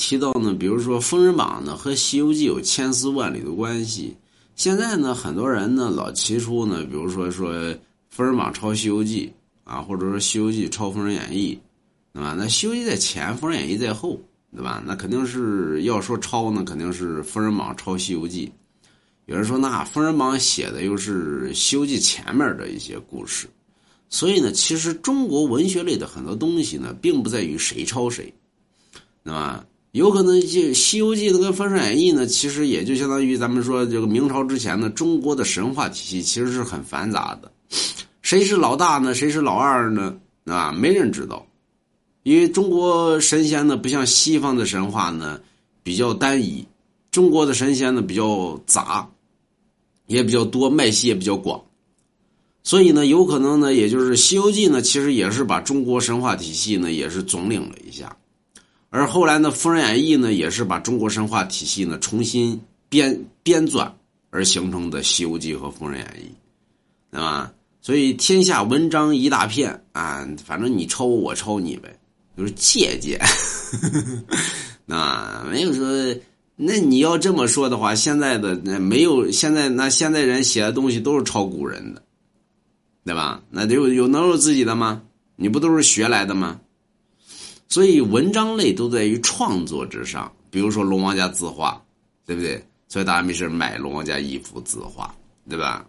提到呢，比如说《封神榜》呢和《西游记》有千丝万缕的关系。现在呢，很多人呢老提出呢，比如说说《封神榜》抄《西游记》啊，或者说《西游记》抄《封神演义》，对吧？那《西游记》在前，《封神演义》在后，对吧？那肯定是要说抄呢，肯定是《封神榜》抄《西游记》。有人说，那《封神榜》写的又是《西游记》前面的一些故事，所以呢，其实中国文学类的很多东西呢，并不在于谁抄谁，对吧？有可能就《西游记》跟《封神演义》呢，其实也就相当于咱们说这个明朝之前呢，中国的神话体系其实是很繁杂的。谁是老大呢？谁是老二呢？啊，没人知道，因为中国神仙呢，不像西方的神话呢比较单一，中国的神仙呢比较杂，也比较多，脉系也比较广。所以呢，有可能呢，也就是《西游记》呢，其实也是把中国神话体系呢，也是总领了一下。而后来呢，《封神演义》呢，也是把中国神话体系呢重新编编纂而形成的《西游记》和《封神演义》，对吧？所以天下文章一大片啊，反正你抄我，我抄你呗，就是借鉴。啊，没有说，那你要这么说的话，现在的那没有，现在那现在人写的东西都是抄古人的，对吧？那有有能有自己的吗？你不都是学来的吗？所以文章类都在于创作之上，比如说龙王家字画，对不对？所以大家没事买龙王家一幅字画，对吧？